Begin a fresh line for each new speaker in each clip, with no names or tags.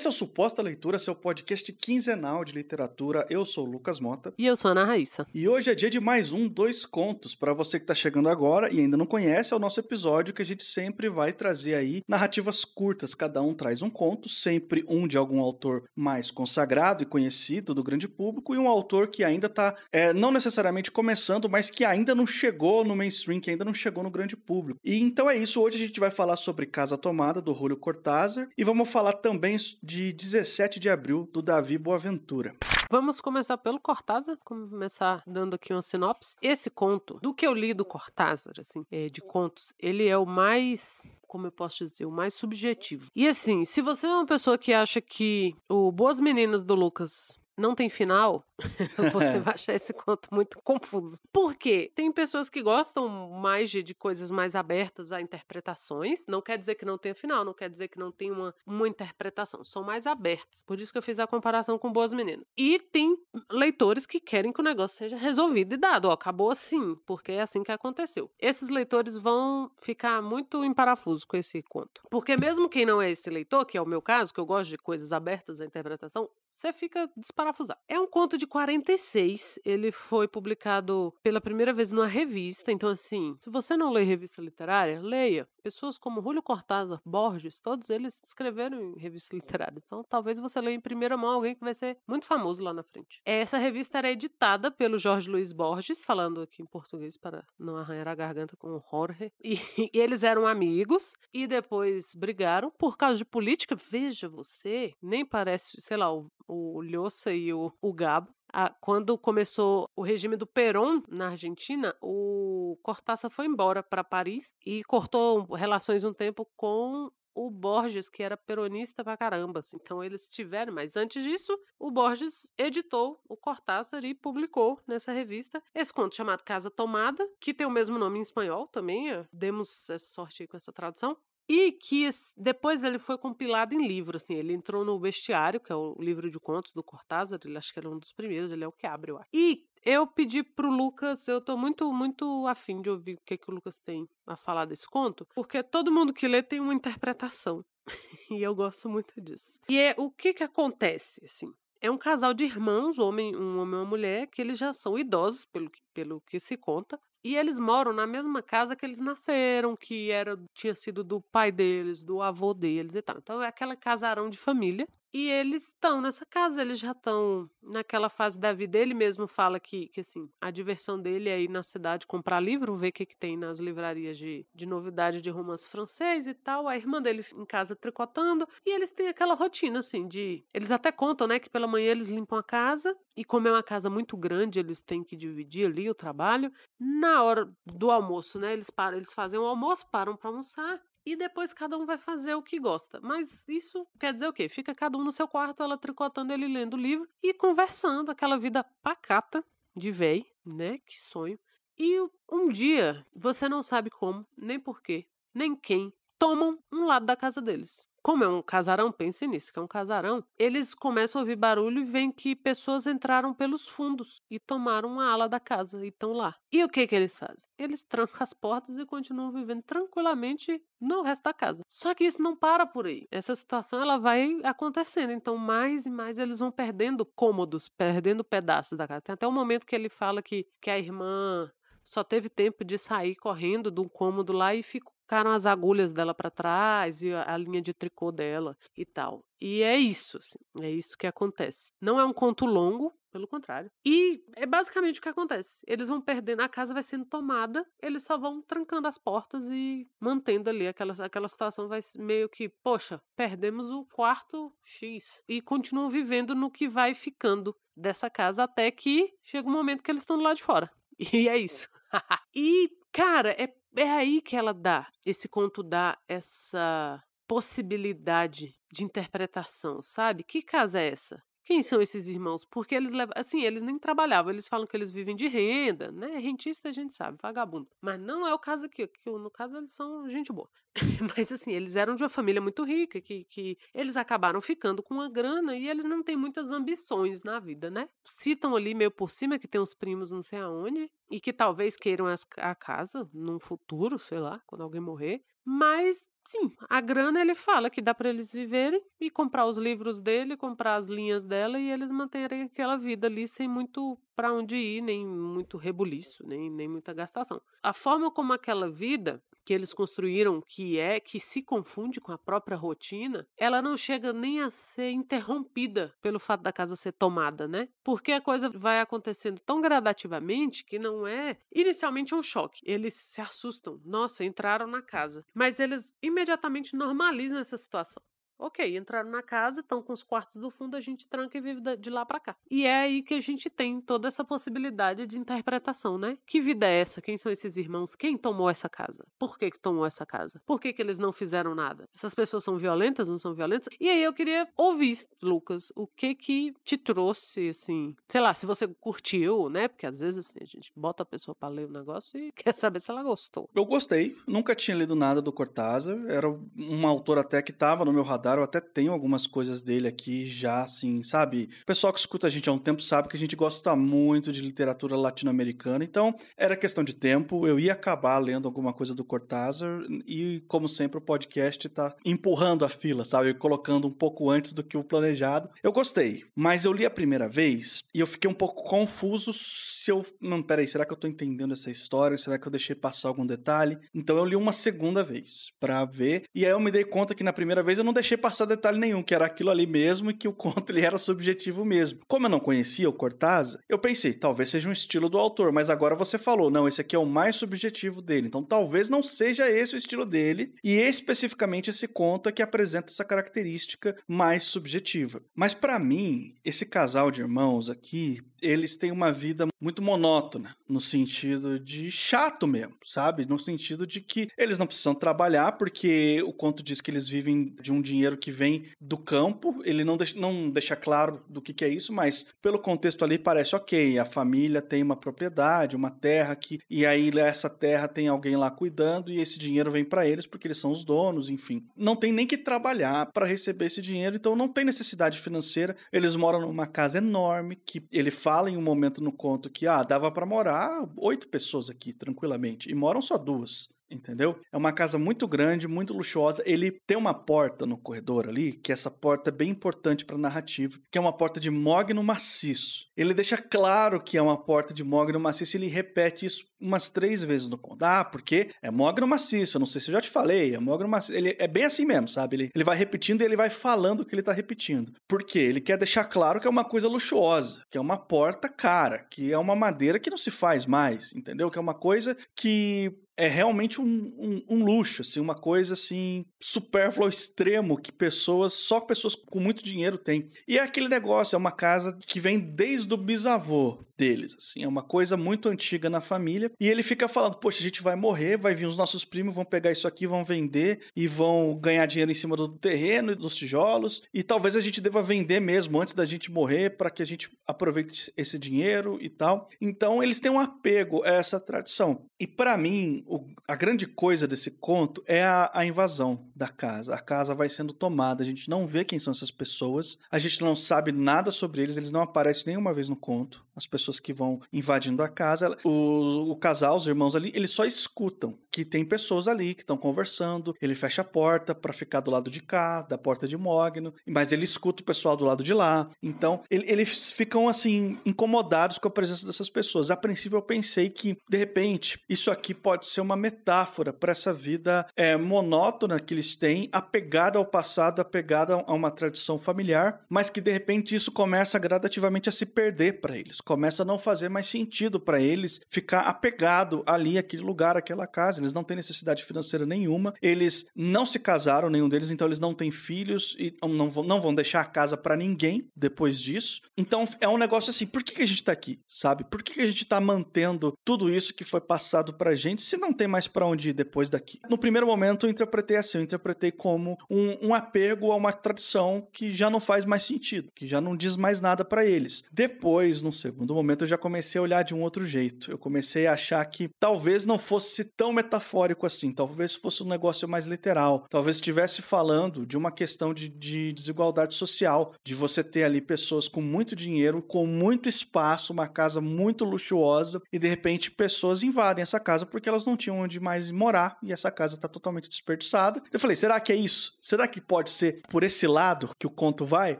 Esse é o Suposta Leitura, seu podcast quinzenal de literatura. Eu sou o Lucas Mota.
E eu sou a Ana Raíssa.
E hoje é dia de mais um Dois Contos. Para você que está chegando agora e ainda não conhece, é o nosso episódio que a gente sempre vai trazer aí narrativas curtas. Cada um traz um conto, sempre um de algum autor mais consagrado e conhecido do grande público e um autor que ainda está, é, não necessariamente começando, mas que ainda não chegou no mainstream, que ainda não chegou no grande público. E então é isso. Hoje a gente vai falar sobre Casa Tomada, do Julio Cortázar, e vamos falar também de 17 de abril, do Davi Boaventura.
Vamos começar pelo Cortázar, começar dando aqui uma sinopse. Esse conto, do que eu li do Cortázar, assim, é, de contos, ele é o mais como eu posso dizer, o mais subjetivo. E assim, se você é uma pessoa que acha que o Boas Meninas do Lucas não tem final, você vai achar esse conto muito confuso. Por quê? Tem pessoas que gostam mais de, de, coisas mais abertas a interpretações. Não quer dizer que não tenha final, não quer dizer que não tenha uma, uma interpretação. São mais abertos. Por isso que eu fiz a comparação com Boas Meninas. E tem leitores que querem que o negócio seja resolvido e dado. Ó, acabou assim, porque é assim que aconteceu. Esses leitores vão ficar muito em parafuso com esse conto. Porque mesmo quem não é esse leitor, que é o meu caso, que eu gosto de coisas abertas à interpretação, você fica desparafusado. É um conto de 46, ele foi publicado pela primeira vez numa revista, então assim, se você não lê revista literária, leia. Pessoas como Julio Cortázar, Borges, todos eles escreveram em revistas literárias. Então, talvez você leia em primeira mão alguém que vai ser muito famoso lá na frente. Essa revista era editada pelo Jorge Luiz Borges, falando aqui em português para não arranhar a garganta com o Jorge. E, e eles eram amigos e depois brigaram por causa de política. Veja você, nem parece, sei lá, o, o Lhoça e o, o Gabo ah, quando começou o regime do Perón na Argentina, o Cortázar foi embora para Paris e cortou relações um tempo com o Borges, que era peronista pra caramba. Assim. Então eles tiveram, mas antes disso, o Borges editou o Cortázar e publicou nessa revista esse conto chamado Casa Tomada, que tem o mesmo nome em espanhol também. Eh, demos sorte aí com essa tradução. E que depois ele foi compilado em livro, assim, ele entrou no Bestiário, que é o livro de contos do Cortázar, ele acho que ele é um dos primeiros, ele é o que abre, eu acho. E eu pedi pro Lucas, eu tô muito, muito afim de ouvir o que, que o Lucas tem a falar desse conto, porque todo mundo que lê tem uma interpretação. e eu gosto muito disso. E é o que que acontece, assim. É um casal de irmãos, um homem, um homem e uma mulher, que eles já são idosos, pelo que, pelo que se conta, e eles moram na mesma casa que eles nasceram, que era tinha sido do pai deles, do avô deles e tal. Então é aquela casarão de família. E eles estão nessa casa, eles já estão naquela fase da vida. Ele mesmo fala que, que assim, a diversão dele é ir na cidade comprar livro, ver o que, que tem nas livrarias de, de novidade de romance francês e tal. A irmã dele em casa tricotando. E eles têm aquela rotina, assim, de. Eles até contam, né, que pela manhã eles limpam a casa. E como é uma casa muito grande, eles têm que dividir ali o trabalho. Na hora do almoço, né, eles param, eles fazem o almoço, param para almoçar e depois cada um vai fazer o que gosta. Mas isso quer dizer o quê? Fica cada um no seu quarto, ela tricotando, ele lendo o livro e conversando, aquela vida pacata de véi, né? Que sonho. E um dia, você não sabe como, nem porquê, nem quem, tomam um lado da casa deles. Como é um casarão, pense nisso, que é um casarão, eles começam a ouvir barulho e veem que pessoas entraram pelos fundos e tomaram uma ala da casa e estão lá. E o que que eles fazem? Eles trancam as portas e continuam vivendo tranquilamente no resto da casa. Só que isso não para por aí. Essa situação ela vai acontecendo, então mais e mais eles vão perdendo cômodos, perdendo pedaços da casa. Tem até um momento que ele fala que, que a irmã só teve tempo de sair correndo um cômodo lá e ficaram as agulhas dela para trás e a linha de tricô dela e tal. E é isso, assim, é isso que acontece. Não é um conto longo, pelo contrário. E é basicamente o que acontece. Eles vão perdendo, a casa vai sendo tomada, eles só vão trancando as portas e mantendo ali aquela, aquela situação vai meio que, poxa, perdemos o quarto X e continuam vivendo no que vai ficando dessa casa até que chega um momento que eles estão do lado de fora. E é isso. e, cara, é é aí que ela dá, esse conto dá essa possibilidade de interpretação, sabe? Que casa é essa? Quem são esses irmãos? Porque eles levam. Assim, eles nem trabalhavam, eles falam que eles vivem de renda, né? Rentista a gente sabe, vagabundo. Mas não é o caso aqui, que no caso eles são gente boa. Mas assim, eles eram de uma família muito rica, que, que eles acabaram ficando com uma grana e eles não têm muitas ambições na vida, né? Citam ali meio por cima que tem uns primos não sei aonde e que talvez queiram a casa num futuro, sei lá, quando alguém morrer. Mas sim, a grana ele fala que dá para eles viverem e comprar os livros dele, comprar as linhas dela e eles manterem aquela vida ali sem muito para onde ir, nem muito rebuliço, nem, nem muita gastação. A forma como aquela vida que eles construíram, que é que se confunde com a própria rotina, ela não chega nem a ser interrompida pelo fato da casa ser tomada, né? Porque a coisa vai acontecendo tão gradativamente que não é inicialmente um choque. Eles se assustam, nossa, entraram na casa, mas eles imediatamente normalizam essa situação. Ok, entraram na casa, estão com os quartos do fundo, a gente tranca e vive de lá para cá. E é aí que a gente tem toda essa possibilidade de interpretação, né? Que vida é essa? Quem são esses irmãos? Quem tomou essa casa? Por que, que tomou essa casa? Por que, que eles não fizeram nada? Essas pessoas são violentas, não são violentas? E aí eu queria ouvir, Lucas, o que que te trouxe, assim, sei lá, se você curtiu, né? Porque às vezes assim, a gente bota a pessoa para ler o negócio e quer saber se ela gostou.
Eu gostei, nunca tinha lido nada do Cortázar, era um autor até que estava no meu radar eu até tenho algumas coisas dele aqui já, assim, sabe? O pessoal que escuta a gente há um tempo sabe que a gente gosta muito de literatura latino-americana, então era questão de tempo, eu ia acabar lendo alguma coisa do Cortázar e, como sempre, o podcast tá empurrando a fila, sabe? Colocando um pouco antes do que o planejado. Eu gostei, mas eu li a primeira vez e eu fiquei um pouco confuso se eu. Não, peraí, será que eu tô entendendo essa história? Será que eu deixei passar algum detalhe? Então eu li uma segunda vez para ver, e aí eu me dei conta que na primeira vez eu não deixei passar detalhe nenhum, que era aquilo ali mesmo e que o conto ele era subjetivo mesmo. Como eu não conhecia o Cortázar, eu pensei, talvez seja um estilo do autor, mas agora você falou, não, esse aqui é o mais subjetivo dele. Então talvez não seja esse o estilo dele e especificamente esse conto é que apresenta essa característica mais subjetiva. Mas para mim, esse casal de irmãos aqui, eles têm uma vida muito monótona, no sentido de chato mesmo, sabe? No sentido de que eles não precisam trabalhar, porque o conto diz que eles vivem de um dinheiro que vem do campo. Ele não deixa, não deixa claro do que, que é isso, mas pelo contexto ali parece ok. A família tem uma propriedade, uma terra que. E aí essa terra tem alguém lá cuidando e esse dinheiro vem para eles porque eles são os donos, enfim. Não tem nem que trabalhar para receber esse dinheiro, então não tem necessidade financeira. Eles moram numa casa enorme que ele fala em um momento no conto que ah, dava para morar oito pessoas aqui tranquilamente e moram só duas entendeu? É uma casa muito grande, muito luxuosa. Ele tem uma porta no corredor ali, que essa porta é bem importante para a narrativa, que é uma porta de mogno maciço. Ele deixa claro que é uma porta de mogno maciço ele repete isso umas três vezes no conto. Ah, porque é mogno maciço, eu não sei se eu já te falei, é mogno maciço. Ele é bem assim mesmo, sabe? Ele, ele vai repetindo e ele vai falando o que ele está repetindo. Por quê? Ele quer deixar claro que é uma coisa luxuosa, que é uma porta cara, que é uma madeira que não se faz mais, entendeu? Que é uma coisa que é realmente um, um, um, luxo, assim, uma coisa assim, supérflua ao extremo que pessoas, só pessoas com muito dinheiro têm. E é aquele negócio, é uma casa que vem desde o bisavô deles, assim, é uma coisa muito antiga na família. E ele fica falando, poxa, a gente vai morrer, vai vir os nossos primos, vão pegar isso aqui, vão vender e vão ganhar dinheiro em cima do terreno e dos tijolos. E talvez a gente deva vender mesmo antes da gente morrer para que a gente aproveite esse dinheiro e tal. Então eles têm um apego a essa tradição. E para mim, o, a grande coisa desse conto é a, a, invasão da casa. A casa vai sendo tomada, a gente não vê quem são essas pessoas, a gente não sabe nada sobre eles, eles não aparecem nenhuma vez no conto. As pessoas que vão invadindo a casa, o, o casal, os irmãos ali, eles só escutam que tem pessoas ali que estão conversando. Ele fecha a porta para ficar do lado de cá, da porta de Mogno, mas ele escuta o pessoal do lado de lá. Então, ele, eles ficam assim incomodados com a presença dessas pessoas. A princípio, eu pensei que de repente isso aqui pode ser uma metáfora para essa vida é, monótona que eles têm, apegada ao passado, apegada a uma tradição familiar, mas que de repente isso começa gradativamente a se perder para eles, começa a não fazer mais sentido para eles ficar apegado ali aquele lugar, aquela casa. Eles não têm necessidade financeira nenhuma, eles não se casaram, nenhum deles, então eles não têm filhos e não vão, não vão deixar a casa para ninguém depois disso. Então é um negócio assim, por que, que a gente tá aqui, sabe? Por que, que a gente tá mantendo tudo isso que foi passado pra gente se não tem mais para onde ir depois daqui. No primeiro momento eu interpretei assim, eu interpretei como um, um apego a uma tradição que já não faz mais sentido, que já não diz mais nada para eles. Depois, não sei segundo momento eu já comecei a olhar de um outro jeito. Eu comecei a achar que talvez não fosse tão metafórico assim, talvez fosse um negócio mais literal. Talvez estivesse falando de uma questão de, de desigualdade social, de você ter ali pessoas com muito dinheiro, com muito espaço, uma casa muito luxuosa, e de repente pessoas invadem essa casa porque elas não tinham onde mais morar e essa casa está totalmente desperdiçada. Eu falei, será que é isso? Será que pode ser por esse lado que o conto vai?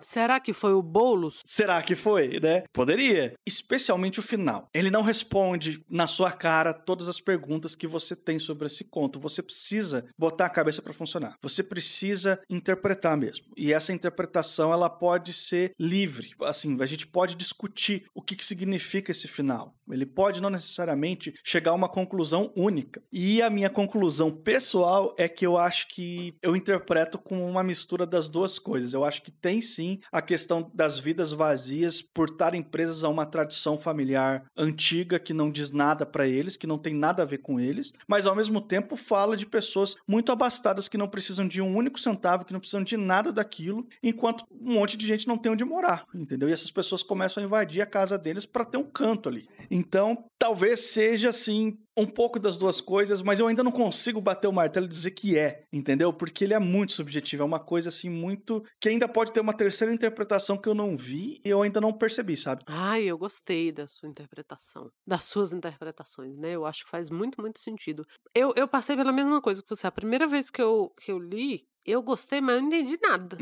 Será que foi o Boulos?
Será que foi, né? Poderia. Especialmente o final. Ele não responde na sua cara todas as perguntas que você tem sobre esse conto. Você precisa botar a cabeça para funcionar. Você precisa interpretar mesmo. E essa interpretação ela pode ser livre. Assim, a gente pode discutir o que, que significa esse final. Ele pode não necessariamente chegar a uma conclusão única. E a minha conclusão pessoal é que eu acho que eu interpreto com uma mistura das duas coisas. Eu acho que tem sim a questão das vidas vazias por estarem presas a uma tradição familiar antiga que não diz nada para eles, que não tem nada a ver com eles, mas ao mesmo tempo fala de pessoas muito abastadas que não precisam de um único centavo, que não precisam de nada daquilo, enquanto um monte de gente não tem onde morar, entendeu? E essas pessoas começam a invadir a casa deles para ter um canto ali. Então, talvez seja assim um pouco das duas coisas, mas eu ainda não consigo bater o martelo e dizer que é, entendeu? Porque ele é muito subjetivo, é uma coisa assim muito que ainda pode ter uma terceira interpretação que eu não vi e eu ainda não percebi, sabe?
Ai, eu gostei da sua interpretação, das suas interpretações, né? Eu acho que faz muito, muito sentido. Eu, eu passei pela mesma coisa que você. A primeira vez que eu, que eu li, eu gostei, mas eu não entendi nada.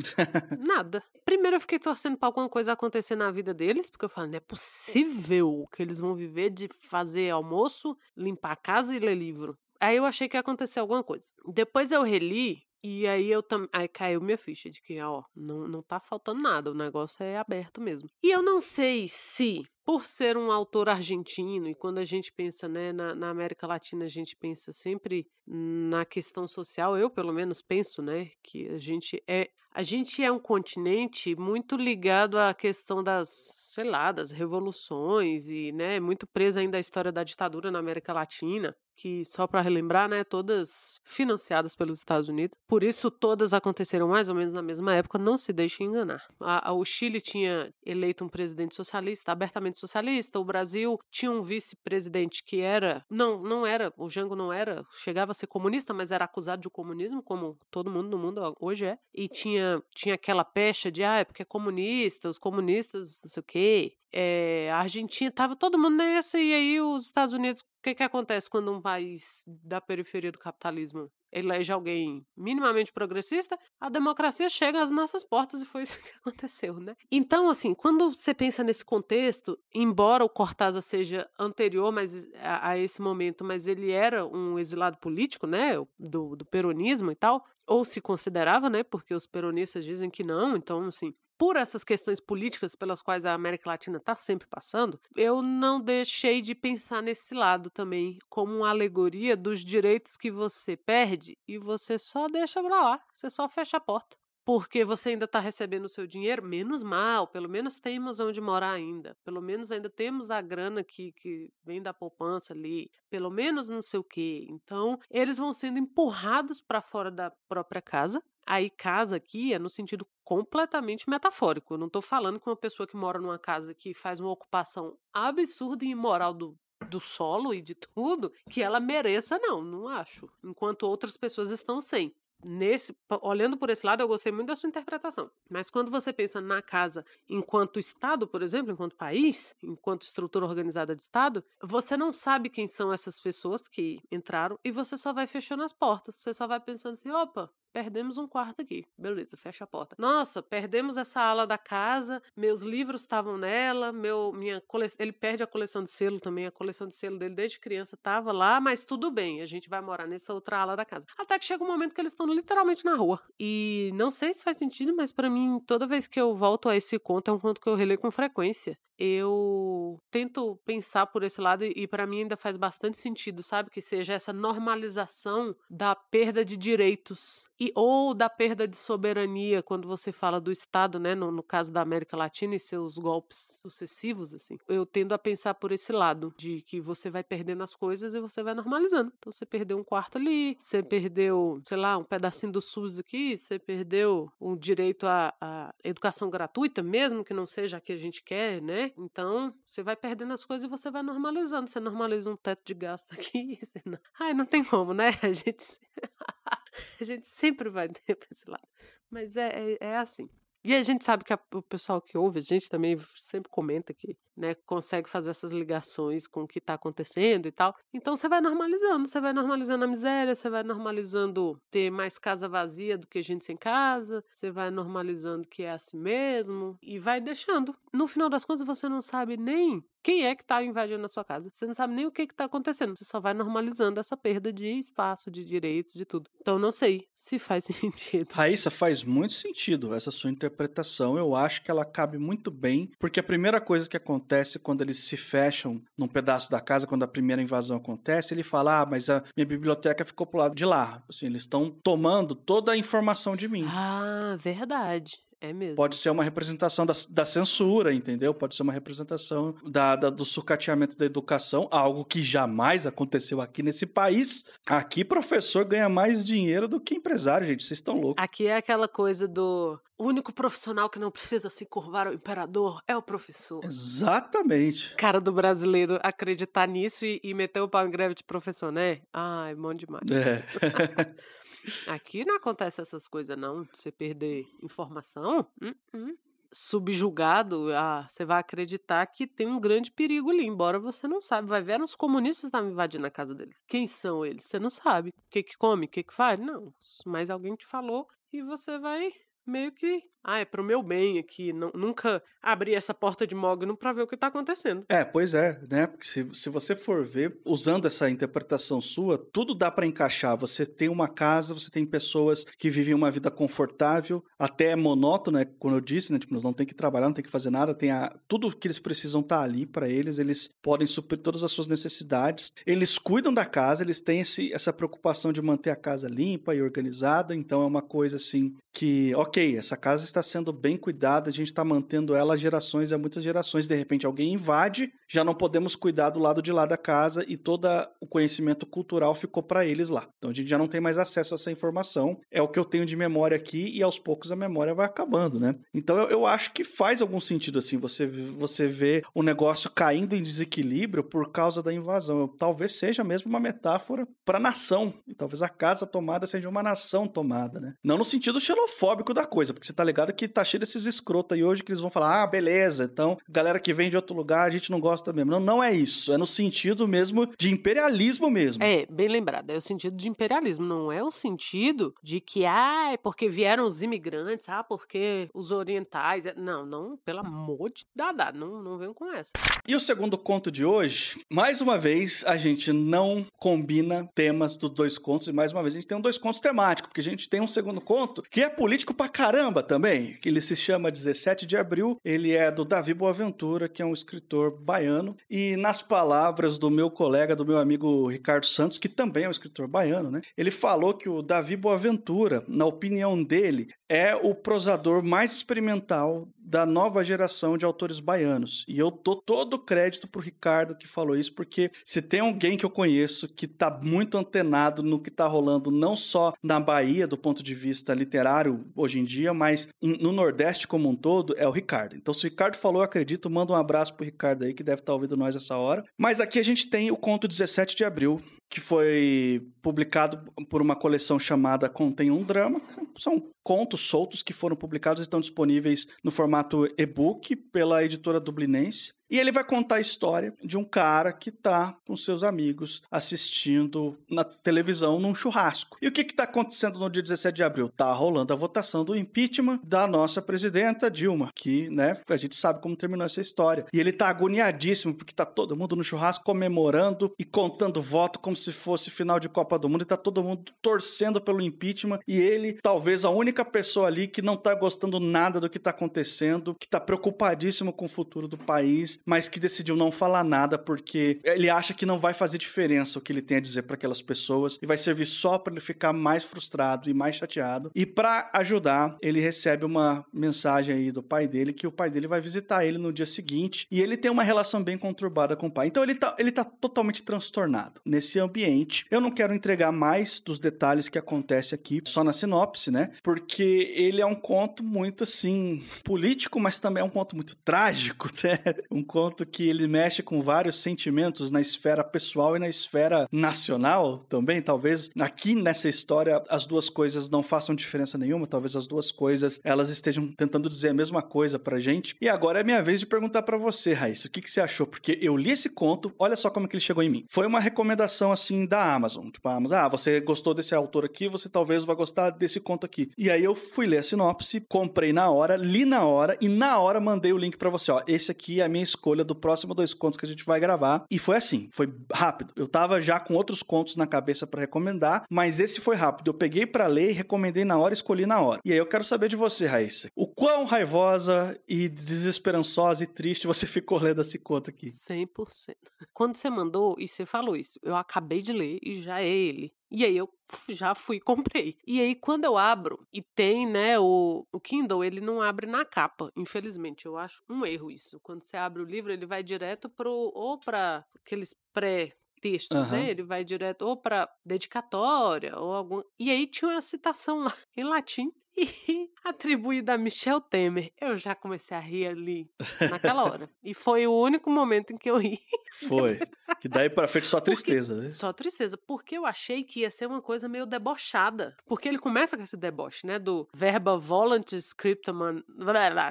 nada. Primeiro eu fiquei torcendo pra alguma coisa acontecer na vida deles, porque eu falei, não é possível que eles vão viver de fazer almoço, limpar a casa e ler livro. Aí eu achei que ia acontecer alguma coisa. Depois eu reli e aí eu também. Aí caiu minha ficha de que, ó, não, não tá faltando nada, o negócio é aberto mesmo. E eu não sei se, por ser um autor argentino, e quando a gente pensa, né, na, na América Latina, a gente pensa sempre na questão social, eu pelo menos penso, né, que a gente é. A gente é um continente muito ligado à questão das, sei lá, das revoluções e, né, muito preso ainda à história da ditadura na América Latina que só para relembrar, né, todas financiadas pelos Estados Unidos. Por isso todas aconteceram mais ou menos na mesma época, não se deixe enganar. A, a, o Chile tinha eleito um presidente socialista, abertamente socialista, o Brasil tinha um vice-presidente que era, não, não era, o Jango não era, chegava a ser comunista, mas era acusado de comunismo, como todo mundo no mundo hoje é, e tinha tinha aquela pecha de, ah, é porque é comunista, os comunistas, não sei o quê, é, a Argentina, tava todo mundo nessa, e aí os Estados Unidos, o que, que acontece quando um país da periferia do capitalismo elege alguém minimamente progressista, a democracia chega às nossas portas e foi isso que aconteceu, né? Então, assim, quando você pensa nesse contexto, embora o Cortázar seja anterior mas, a, a esse momento, mas ele era um exilado político, né, do, do peronismo e tal, ou se considerava, né, porque os peronistas dizem que não, então, assim, por essas questões políticas pelas quais a América Latina está sempre passando, eu não deixei de pensar nesse lado também, como uma alegoria dos direitos que você perde e você só deixa pra lá, você só fecha a porta. Porque você ainda está recebendo o seu dinheiro, menos mal, pelo menos temos onde morar ainda. Pelo menos ainda temos a grana que, que vem da poupança ali. Pelo menos não sei o quê. Então, eles vão sendo empurrados para fora da própria casa Aí, casa aqui é no sentido completamente metafórico. Eu não estou falando que uma pessoa que mora numa casa que faz uma ocupação absurda e imoral do, do solo e de tudo, que ela mereça, não, não acho. Enquanto outras pessoas estão sem nesse, olhando por esse lado, eu gostei muito da sua interpretação. Mas quando você pensa na casa enquanto Estado, por exemplo, enquanto país, enquanto estrutura organizada de Estado, você não sabe quem são essas pessoas que entraram e você só vai fechando as portas. Você só vai pensando assim: opa, perdemos um quarto aqui. Beleza, fecha a porta. Nossa, perdemos essa ala da casa, meus livros estavam nela, meu minha cole... ele perde a coleção de selo também, a coleção de selo dele desde criança estava lá, mas tudo bem, a gente vai morar nessa outra ala da casa. Até que chega um momento que eles estão literalmente na rua. E não sei se faz sentido, mas para mim, toda vez que eu volto a esse conto, é um conto que eu releio com frequência eu tento pensar por esse lado e para mim ainda faz bastante sentido, sabe, que seja essa normalização da perda de direitos e ou da perda de soberania quando você fala do Estado, né, no, no caso da América Latina e seus golpes sucessivos, assim. Eu tendo a pensar por esse lado de que você vai perdendo as coisas e você vai normalizando. Então você perdeu um quarto ali, você perdeu, sei lá, um pedacinho do SUS aqui, você perdeu o direito à, à educação gratuita, mesmo que não seja a que a gente quer, né? Então, você vai perdendo as coisas e você vai normalizando. Você normaliza um teto de gasto aqui. Você não... Ai, não tem como, né? A gente, a gente sempre vai ter pra esse lado. Mas é, é, é assim. E a gente sabe que a, o pessoal que ouve, a gente também sempre comenta que né, consegue fazer essas ligações com o que está acontecendo e tal. Então você vai normalizando, você vai normalizando a miséria, você vai normalizando ter mais casa vazia do que gente sem casa, você vai normalizando que é assim mesmo e vai deixando. No final das contas, você não sabe nem quem é que está invadindo a sua casa. Você não sabe nem o que está acontecendo. Você só vai normalizando essa perda de espaço, de direitos, de tudo. Então não sei se faz sentido.
Raíssa, faz muito sentido essa sua interpretação. Eu acho que ela cabe muito bem, porque a primeira coisa que acontece acontece quando eles se fecham num pedaço da casa, quando a primeira invasão acontece, ele fala: Ah, mas a minha biblioteca ficou pro lado de lá. Assim, eles estão tomando toda a informação de mim.
Ah, verdade. É mesmo.
Pode ser uma representação da, da censura, entendeu? Pode ser uma representação da, da, do sucateamento da educação, algo que jamais aconteceu aqui nesse país. Aqui, professor ganha mais dinheiro do que empresário, gente. Vocês estão loucos.
Aqui é aquela coisa do. O único profissional que não precisa se curvar ao imperador é o professor.
Exatamente.
Cara do brasileiro acreditar nisso e, e meter o pau em greve de professor, né? Ai, bom demais.
É.
Aqui não acontece essas coisas, não. Você perder informação, uh -uh. subjugado, ah, você vai acreditar que tem um grande perigo ali, embora você não sabe. Vai ver os comunistas estavam invadindo a casa deles. Quem são eles? Você não sabe. O que que come, o que que faz? Não. Mas alguém te falou e você vai meio que ah, é pro meu bem aqui, não, nunca abri essa porta de mogno para ver o que tá acontecendo.
É, pois é, né? Porque se, se você for ver, usando essa interpretação sua, tudo dá para encaixar. Você tem uma casa, você tem pessoas que vivem uma vida confortável, até monótona, né? Como eu disse, né? Tipo, nós não tem que trabalhar, não tem que fazer nada, tem a, tudo que eles precisam tá ali para eles, eles podem suprir todas as suas necessidades. Eles cuidam da casa, eles têm esse, essa preocupação de manter a casa limpa e organizada, então é uma coisa assim que, ok, essa casa está sendo bem cuidada, a gente está mantendo ela gerações e muitas gerações. De repente alguém invade, já não podemos cuidar do lado de lá da casa e todo o conhecimento cultural ficou para eles lá. Então a gente já não tem mais acesso a essa informação. É o que eu tenho de memória aqui e aos poucos a memória vai acabando, né? Então eu, eu acho que faz algum sentido assim, você, você vê o negócio caindo em desequilíbrio por causa da invasão. Talvez seja mesmo uma metáfora para nação. E talvez a casa tomada seja uma nação tomada, né? Não no sentido xenofóbico da coisa, porque você tá ligado que tá cheio desses escrotos aí hoje que eles vão falar: ah, beleza, então galera que vem de outro lugar a gente não gosta mesmo. Não, não é isso. É no sentido mesmo de imperialismo mesmo.
É, bem lembrado. É o sentido de imperialismo. Não é o sentido de que, ah, é porque vieram os imigrantes, ah, porque os orientais. É, não, não, pelo amor de Dada, não, não venham com essa.
E o segundo conto de hoje, mais uma vez, a gente não combina temas dos dois contos, e mais uma vez a gente tem um dois contos temáticos, porque a gente tem um segundo conto que é político pra caramba também que ele se chama 17 de Abril. Ele é do Davi Boaventura, que é um escritor baiano. E nas palavras do meu colega, do meu amigo Ricardo Santos, que também é um escritor baiano, né? Ele falou que o Davi Boaventura, na opinião dele, é o prosador mais experimental da nova geração de autores baianos. E eu dou todo o crédito pro Ricardo que falou isso, porque se tem alguém que eu conheço que tá muito antenado no que tá rolando, não só na Bahia, do ponto de vista literário hoje em dia, mas no Nordeste como um todo, é o Ricardo. Então, se o Ricardo falou, acredito, manda um abraço pro Ricardo aí, que deve estar tá ouvindo nós essa hora. Mas aqui a gente tem o conto 17 de abril, que foi publicado por uma coleção chamada Contém um Drama. São contos soltos que foram publicados e estão disponíveis no formato e-book pela editora dublinense. E ele vai contar a história de um cara que está com seus amigos assistindo na televisão num churrasco. E o que está acontecendo no dia 17 de abril? Tá rolando a votação do impeachment da nossa presidenta Dilma, que, né, a gente sabe como terminou essa história. E ele tá agoniadíssimo porque tá todo mundo no churrasco comemorando e contando voto como se fosse final de Copa do Mundo e tá todo mundo torcendo pelo impeachment e ele, talvez a única pessoa ali que não tá gostando nada do que tá acontecendo, que tá preocupadíssimo com o futuro do país mas que decidiu não falar nada porque ele acha que não vai fazer diferença o que ele tem a dizer para aquelas pessoas e vai servir só para ele ficar mais frustrado e mais chateado. E para ajudar, ele recebe uma mensagem aí do pai dele que o pai dele vai visitar ele no dia seguinte e ele tem uma relação bem conturbada com o pai. Então ele tá, ele tá totalmente transtornado. Nesse ambiente. Eu não quero entregar mais dos detalhes que acontece aqui só na sinopse, né? Porque ele é um conto muito assim político, mas também é um conto muito trágico, né? Um conto que ele mexe com vários sentimentos na esfera pessoal e na esfera nacional também. Talvez aqui nessa história as duas coisas não façam diferença nenhuma, talvez as duas coisas elas estejam tentando dizer a mesma coisa pra gente. E agora é minha vez de perguntar para você, Raíssa, o que, que você achou? Porque eu li esse conto, olha só como é que ele chegou em mim. Foi uma recomendação assim da Amazon. Tipo, a Amazon, ah, você gostou desse autor aqui, você talvez vá gostar desse conto aqui. E aí eu fui ler a sinopse, comprei na hora, li na hora e na hora mandei o link para você, ó. Esse aqui é a minha escolha do próximo dois contos que a gente vai gravar. E foi assim, foi rápido. Eu tava já com outros contos na cabeça para recomendar, mas esse foi rápido. Eu peguei para ler, recomendei na hora, escolhi na hora. E aí eu quero saber de você, Raíssa. O quão raivosa e desesperançosa e triste você ficou lendo esse conto aqui?
100%. Quando você mandou e você falou isso, eu acabei de ler e já é ele. E aí eu já fui e comprei. E aí quando eu abro e tem, né, o, o Kindle, ele não abre na capa, infelizmente. Eu acho um erro isso. Quando você abre o livro, ele vai direto pro ou para aqueles pré textos, uhum. né? Ele vai direto ou para dedicatória ou algum. E aí tinha uma citação lá em latim e atribuída a Michel Temer. Eu já comecei a rir ali naquela hora. e foi o único momento em que eu ri.
Foi. Que daí para frente só tristeza,
porque,
né?
Só tristeza, porque eu achei que ia ser uma coisa meio debochada. Porque ele começa com esse deboche, né? Do verba volantis scriptaman,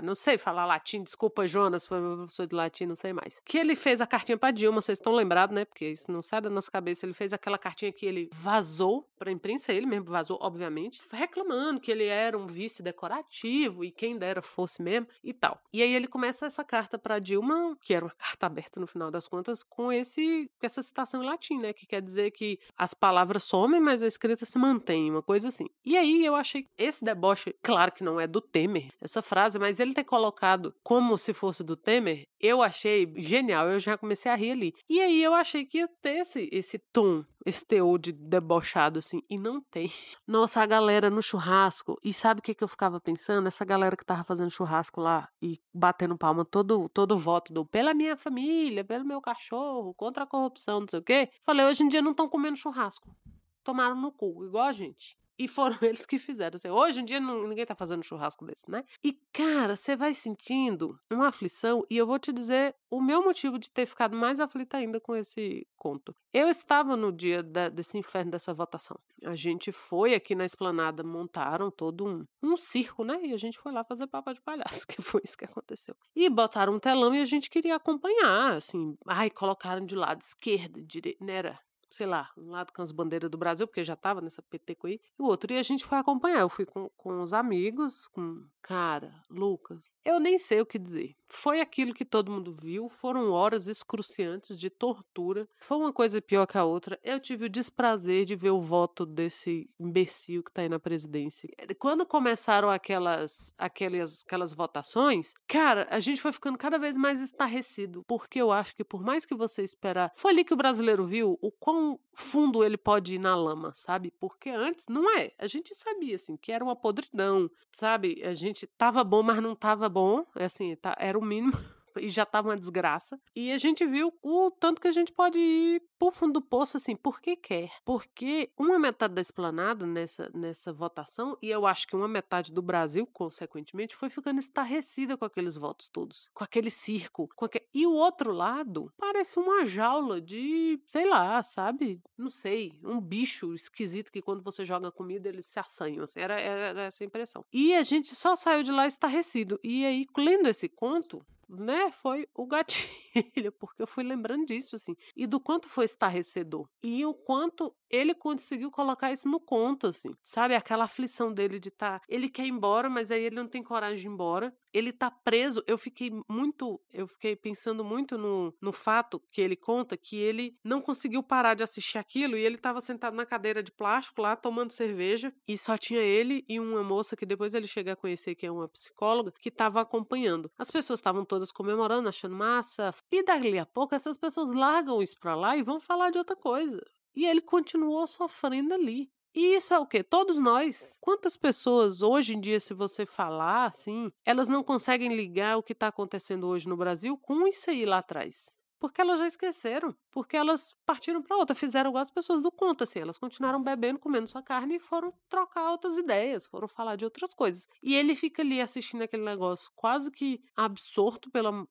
não sei falar latim, desculpa, Jonas, foi meu professor de latim, não sei mais. Que ele fez a cartinha pra Dilma, vocês estão lembrados, né? Porque isso não sai da nossa cabeça. Ele fez aquela cartinha que ele vazou pra imprensa, ele mesmo vazou, obviamente, reclamando que ele era um vice decorativo e quem dera fosse mesmo e tal. E aí ele começa essa carta pra Dilma, que era uma carta aberta no final das contas, com esse essa citação em latim, né? Que quer dizer que as palavras somem, mas a escrita se mantém, uma coisa assim. E aí eu achei esse deboche, claro que não é do Temer, essa frase, mas ele ter colocado como se fosse do Temer, eu achei genial. Eu já comecei a rir ali. E aí eu achei que ia ter esse, esse tom esse teor de debochado, assim, e não tem. Nossa, a galera no churrasco, e sabe o que, que eu ficava pensando? Essa galera que tava fazendo churrasco lá e batendo palma todo, todo voto do pela minha família, pelo meu cachorro, contra a corrupção, não sei o quê. Falei, hoje em dia não estão comendo churrasco. Tomaram no cu, igual a gente. E foram eles que fizeram. Assim, hoje em dia não, ninguém tá fazendo churrasco desse, né? E, cara, você vai sentindo uma aflição, e eu vou te dizer o meu motivo de ter ficado mais aflita ainda com esse conto. Eu estava no dia da, desse inferno dessa votação. A gente foi aqui na esplanada, montaram todo um, um circo, né? E a gente foi lá fazer papo de palhaço, que foi isso que aconteceu. E botaram um telão e a gente queria acompanhar, assim. Ai, colocaram de lado esquerda, direita, né? Era sei lá, um lado com as bandeiras do Brasil, porque já tava nessa peteco aí, e o outro, e a gente foi acompanhar. Eu fui com, com os amigos, com cara, Lucas. Eu nem sei o que dizer. Foi aquilo que todo mundo viu, foram horas excruciantes de tortura. Foi uma coisa pior que a outra. Eu tive o desprazer de ver o voto desse imbecil que tá aí na presidência. Quando começaram aquelas, aquelas, aquelas votações, cara, a gente foi ficando cada vez mais estarrecido, porque eu acho que por mais que você esperar, foi ali que o brasileiro viu o quão quão fundo ele pode ir na lama, sabe? Porque antes não é. A gente sabia, assim, que era uma podridão, sabe? A gente tava bom, mas não tava bom. É assim, tá, era Romina e já tava uma desgraça. E a gente viu o tanto que a gente pode ir pro fundo do poço, assim, porque quer. Porque uma metade da esplanada nessa, nessa votação, e eu acho que uma metade do Brasil, consequentemente, foi ficando estarrecida com aqueles votos todos. Com aquele circo. Com aquele... E o outro lado parece uma jaula de, sei lá, sabe? Não sei, um bicho esquisito que quando você joga comida eles se assanham. Assim, era, era essa impressão. E a gente só saiu de lá estarrecido. E aí, lendo esse conto, né, foi o gatilho, porque eu fui lembrando disso, assim, e do quanto foi estarrecedor, e o quanto ele conseguiu colocar isso no conto, assim, sabe, aquela aflição dele de estar, tá, ele quer ir embora, mas aí ele não tem coragem de ir embora, ele tá preso, eu fiquei muito, eu fiquei pensando muito no, no fato que ele conta que ele não conseguiu parar de assistir aquilo, e ele tava sentado na cadeira de plástico lá, tomando cerveja, e só tinha ele e uma moça que depois ele chega a conhecer, que é uma psicóloga, que tava acompanhando. As pessoas estavam todas comemorando, achando massa. E dali a pouco essas pessoas largam isso pra lá e vão falar de outra coisa. E ele continuou sofrendo ali. E isso é o quê? Todos nós. Quantas pessoas hoje em dia, se você falar assim, elas não conseguem ligar o que está acontecendo hoje no Brasil com isso aí lá atrás? Porque elas já esqueceram. Porque elas partiram para outra, fizeram igual as pessoas do conto, assim. Elas continuaram bebendo, comendo sua carne e foram trocar outras ideias, foram falar de outras coisas. E ele fica ali assistindo aquele negócio quase que absorto pela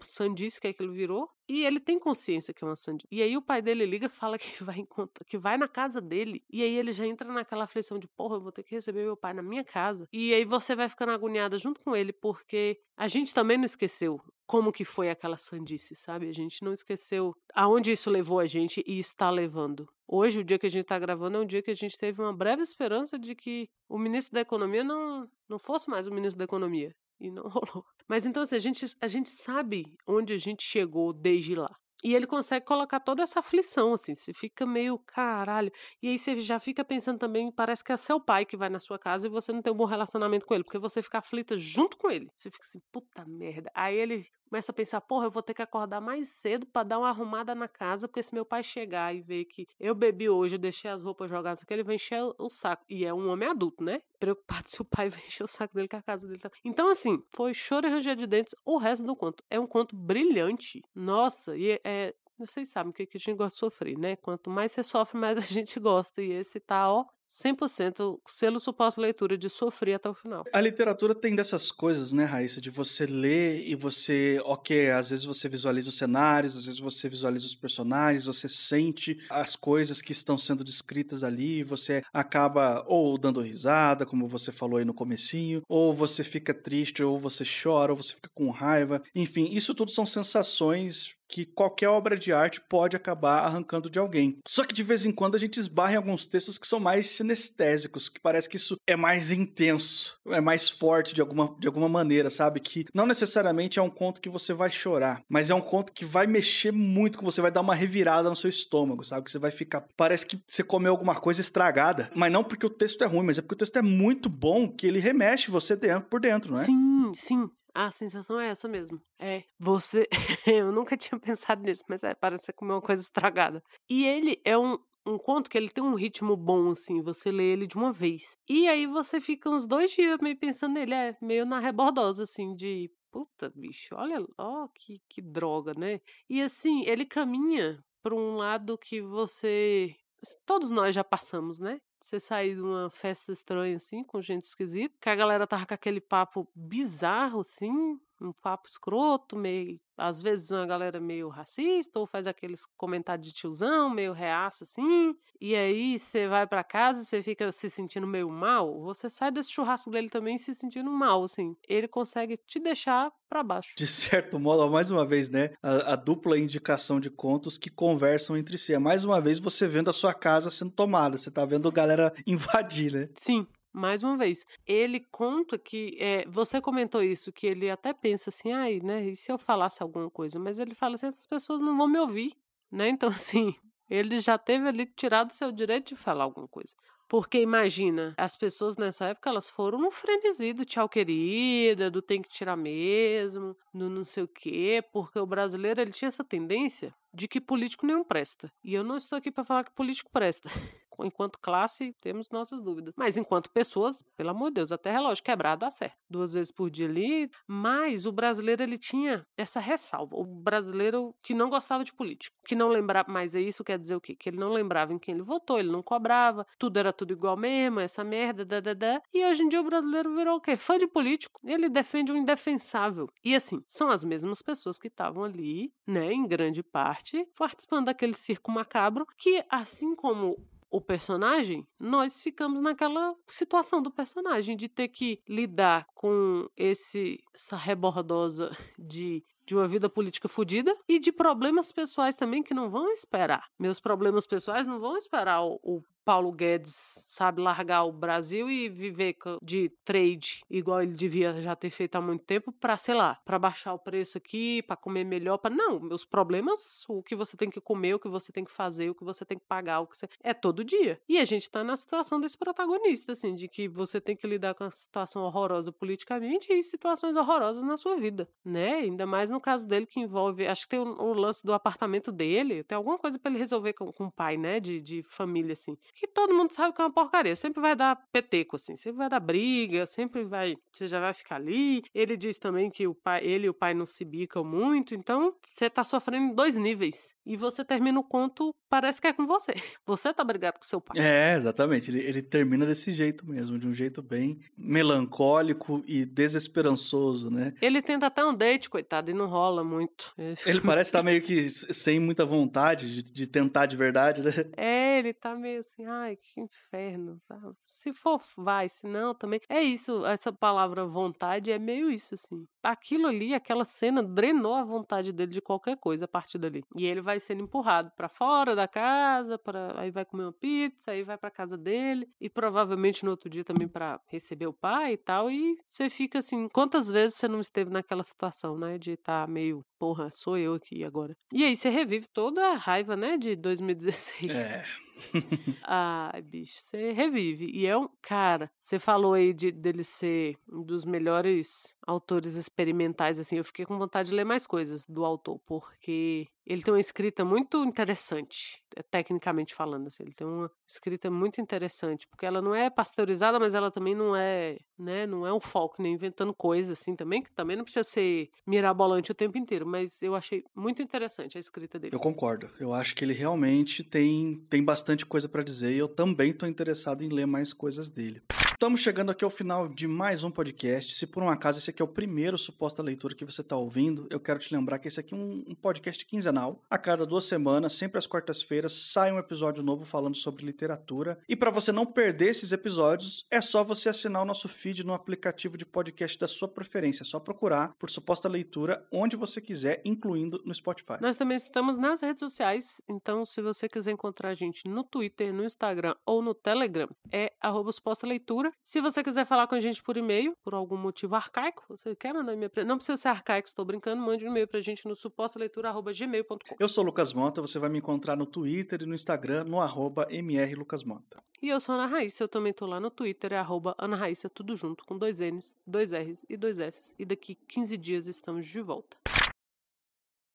sandice que aquilo virou. E ele tem consciência que é uma sandice. E aí o pai dele liga e fala que vai, que vai na casa dele. E aí ele já entra naquela aflição de, porra, eu vou ter que receber meu pai na minha casa. E aí você vai ficando agoniada junto com ele, porque a gente também não esqueceu como que foi aquela sandice, sabe? A gente não esqueceu aonde isso levou a gente e está levando. Hoje, o dia que a gente está gravando, é um dia que a gente teve uma breve esperança de que o ministro da Economia não, não fosse mais o ministro da Economia. E não rolou. Mas então, assim, a gente, a gente sabe onde a gente chegou desde lá. E ele consegue colocar toda essa aflição, assim, você fica meio caralho. E aí você já fica pensando também, parece que é seu pai que vai na sua casa e você não tem um bom relacionamento com ele, porque você fica aflita junto com ele. Você fica assim, puta merda. Aí ele começa a pensar, porra, eu vou ter que acordar mais cedo para dar uma arrumada na casa, porque se meu pai chegar e ver que eu bebi hoje, eu deixei as roupas jogadas aqui, ele vai encher o saco. E é um homem adulto, né? Preocupado se o pai vai encher o saco dele com a casa dele tá. Então, assim, foi choro e ranger de dentes o resto do conto. É um conto brilhante. Nossa, e é. Vocês sabem o que, que a gente gosta de sofrer, né? Quanto mais você sofre, mais a gente gosta. E esse tá, ó, 100% selo suposto leitura de sofrer até o final.
A literatura tem dessas coisas, né, Raíssa? De você ler e você, ok, às vezes você visualiza os cenários, às vezes você visualiza os personagens, você sente as coisas que estão sendo descritas ali, você acaba ou dando risada, como você falou aí no comecinho, ou você fica triste, ou você chora, ou você fica com raiva. Enfim, isso tudo são sensações que qualquer obra de arte pode acabar arrancando de alguém. Só que de vez em quando a gente esbarra em alguns textos que são mais sinestésicos, que parece que isso é mais intenso, é mais forte de alguma, de alguma maneira, sabe? Que não necessariamente é um conto que você vai chorar, mas é um conto que vai mexer muito com você, vai dar uma revirada no seu estômago, sabe? Que você vai ficar. Parece que você comeu alguma coisa estragada, mas não porque o texto é ruim, mas é porque o texto é muito bom que ele remexe você dentro, por dentro, não é?
Sim, sim. A sensação é essa mesmo. É, você. eu nunca tinha pensado nisso, mas é, parece comer uma coisa estragada. E ele é um, um conto que ele tem um ritmo bom, assim, você lê ele de uma vez. E aí você fica uns dois dias meio pensando nele, é meio na rebordosa, assim, de. Puta, bicho, olha, ó, que, que droga, né? E assim, ele caminha para um lado que você. Todos nós já passamos, né? você sair de uma festa estranha, assim, com gente esquisita, que a galera tava com aquele papo bizarro, assim, um papo escroto, meio às vezes uma galera meio racista ou faz aqueles comentários de tiozão, meio reaça assim, e aí você vai para casa e você fica se sentindo meio mal, você sai desse churrasco dele também se sentindo mal, assim. Ele consegue te deixar para baixo.
De certo modo, mais uma vez, né, a, a, dupla indicação de contos que conversam entre si. É mais uma vez você vendo a sua casa sendo tomada, você tá vendo a galera invadir, né?
Sim, mais uma vez, ele conta que é, você comentou isso, que ele até pensa assim, ai, né? E se eu falasse alguma coisa? Mas ele fala assim, essas pessoas não vão me ouvir, né? Então, assim, ele já teve ali tirado seu direito de falar alguma coisa. Porque imagina, as pessoas nessa época elas foram no frenesi do tchau querida, do tem que tirar mesmo, do não sei o quê, porque o brasileiro ele tinha essa tendência de que político nenhum presta. E eu não estou aqui para falar que político presta. Enquanto classe, temos nossas dúvidas. Mas enquanto pessoas, pelo amor de Deus, até relógio quebrado dá certo. Duas vezes por dia ali. Mas o brasileiro, ele tinha essa ressalva. O brasileiro que não gostava de político, que não lembrava, mas é isso quer dizer o quê? Que ele não lembrava em quem ele votou, ele não cobrava, tudo era tudo igual mesmo, essa merda, da, da, da. E hoje em dia o brasileiro virou o quê? Fã de político. Ele defende o indefensável. E assim, são as mesmas pessoas que estavam ali, né, em grande parte, participando daquele circo macabro, que assim como o personagem, nós ficamos naquela situação do personagem de ter que lidar com esse essa rebordosa de de uma vida política fodida e de problemas pessoais também que não vão esperar. Meus problemas pessoais não vão esperar o, o Paulo Guedes, sabe, largar o Brasil e viver de trade, igual ele devia já ter feito há muito tempo, para, sei lá, para baixar o preço aqui, para comer melhor, para não, meus problemas, o que você tem que comer, o que você tem que fazer, o que você tem que pagar, o que você é todo dia. E a gente tá na situação desse protagonista, assim, de que você tem que lidar com a situação horrorosa politicamente e situações horrorosas na sua vida, né? Ainda mais no caso dele que envolve, acho que tem o, lance do apartamento dele, tem alguma coisa para ele resolver com, com o pai, né, de, de família assim que todo mundo sabe que é uma porcaria. Sempre vai dar peteco, assim, sempre vai dar briga, sempre vai. Você já vai ficar ali. Ele diz também que o pai, ele e o pai não se bicam muito, então você tá sofrendo em dois níveis. E você termina o conto, parece que é com você. Você tá brigado com seu pai.
É, exatamente. Ele, ele termina desse jeito mesmo, de um jeito bem melancólico e desesperançoso, né?
Ele tenta até um date, coitado, e não rola muito.
Ele parece estar tá meio que sem muita vontade de, de tentar de verdade, né?
É, ele tá meio assim, ai, que inferno. Se for, vai, se não, também. É isso, essa palavra vontade é meio isso, assim. Aquilo ali, aquela cena, drenou a vontade dele de qualquer coisa a partir dali. E ele vai sendo empurrado para fora da casa, para aí vai comer uma pizza, aí vai para casa dele e provavelmente no outro dia também para receber o pai e tal. E você fica assim, quantas vezes você não esteve naquela situação, né, de estar tá meio, porra, sou eu aqui agora. E aí você revive toda a raiva, né, de 2016.
É.
Ai, bicho, você revive. E é um. Cara, você falou aí de, dele ser um dos melhores autores experimentais, assim. Eu fiquei com vontade de ler mais coisas do autor, porque ele tem uma escrita muito interessante, tecnicamente falando, assim. Ele tem uma escrita muito interessante, porque ela não é pasteurizada, mas ela também não é, né, não é um foco, nem inventando coisas, assim, também, que também não precisa ser mirabolante o tempo inteiro, mas eu achei muito interessante a escrita dele.
Eu concordo. Eu acho que ele realmente tem, tem bastante coisa para dizer e eu também estou interessado em ler mais coisas dele. Estamos chegando aqui ao final de mais um podcast. Se por um acaso esse aqui é o primeiro suposta leitura que você está ouvindo, eu quero te lembrar que esse aqui é um, podcast quinzenal. A cada duas semanas, sempre às quartas-feiras, sai um episódio novo falando sobre literatura. E para você não perder esses episódios, é só você assinar o nosso feed no aplicativo de podcast da sua preferência. É só procurar por suposta leitura onde você quiser, incluindo no Spotify.
Nós também estamos nas redes sociais, então se você quiser encontrar a gente no Twitter, no Instagram ou no Telegram, é suposta leitura. Se você quiser falar com a gente por e-mail, por algum motivo arcaico, você quer mandar um e-mail pra... Não precisa ser arcaico, estou brincando, mande um e-mail pra gente no supostaleitura.gmail.com.
Eu sou o Lucas Mota, você vai me encontrar no Twitter e no Instagram, no arroba mrlucasmota.
E eu sou a Ana Raíssa, eu também tô lá no Twitter, é arroba Ana Raíssa, tudo junto, com dois N's, dois R's e dois S's. E daqui 15 dias estamos de volta.